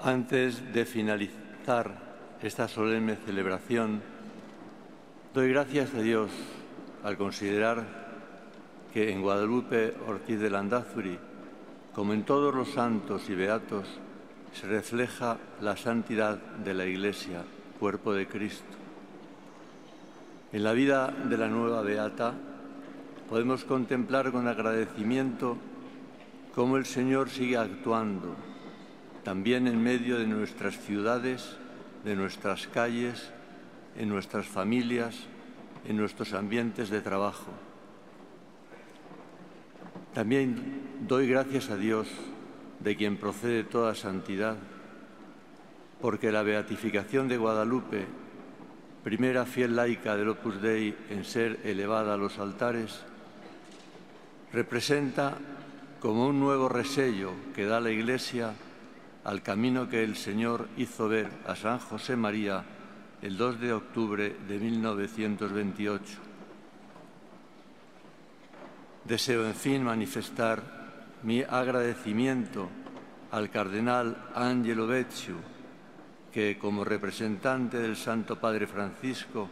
Antes de finalizar esta solemne celebración, doy gracias a Dios al considerar que en Guadalupe Ortiz de Landazuri, como en todos los santos y beatos, se refleja la santidad de la Iglesia, cuerpo de Cristo. En la vida de la nueva beata podemos contemplar con agradecimiento cómo el Señor sigue actuando, también en medio de nuestras ciudades, de nuestras calles, en nuestras familias, en nuestros ambientes de trabajo. También doy gracias a Dios, de quien procede toda santidad, porque la beatificación de Guadalupe, primera fiel laica del Opus Dei en ser elevada a los altares, representa como un nuevo resello que da la Iglesia al camino que el Señor hizo ver a San José María el 2 de octubre de 1928. Deseo, en fin, manifestar mi agradecimiento al cardenal Angelo Becciu, que como representante del Santo Padre Francisco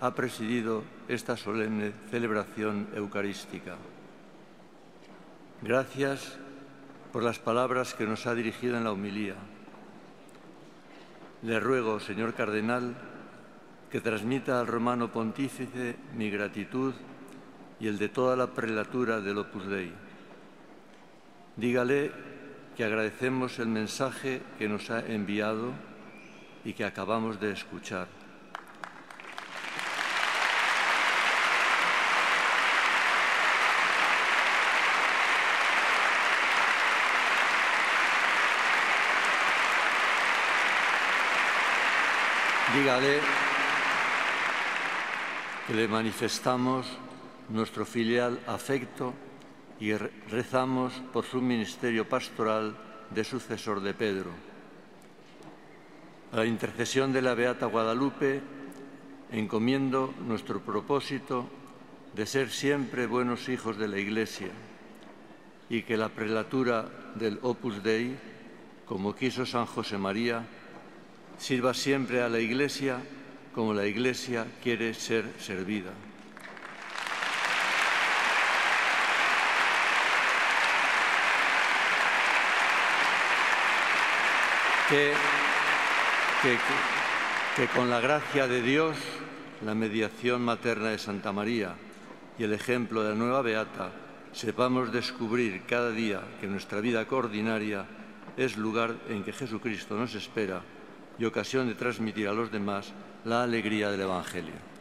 ha presidido esta solemne celebración eucarística. Gracias por las palabras que nos ha dirigido en la homilía. Le ruego, señor cardenal, que transmita al romano pontífice mi gratitud y el de toda la prelatura del Opus Dei. Dígale que agradecemos el mensaje que nos ha enviado y que acabamos de escuchar. Dígale que le manifestamos nuestro filial afecto y rezamos por su ministerio pastoral de sucesor de Pedro. A la intercesión de la Beata Guadalupe encomiendo nuestro propósito de ser siempre buenos hijos de la Iglesia y que la prelatura del Opus Dei, como quiso San José María, sirva siempre a la Iglesia como la Iglesia quiere ser servida. Que, que, con la gracia de Dios, la mediación materna de Santa María y el ejemplo de la nueva Beata, sepamos descubrir cada día que nuestra vida coordinaria es lugar en que Jesucristo nos espera y ocasión de transmitir a los demás la alegría del Evangelio.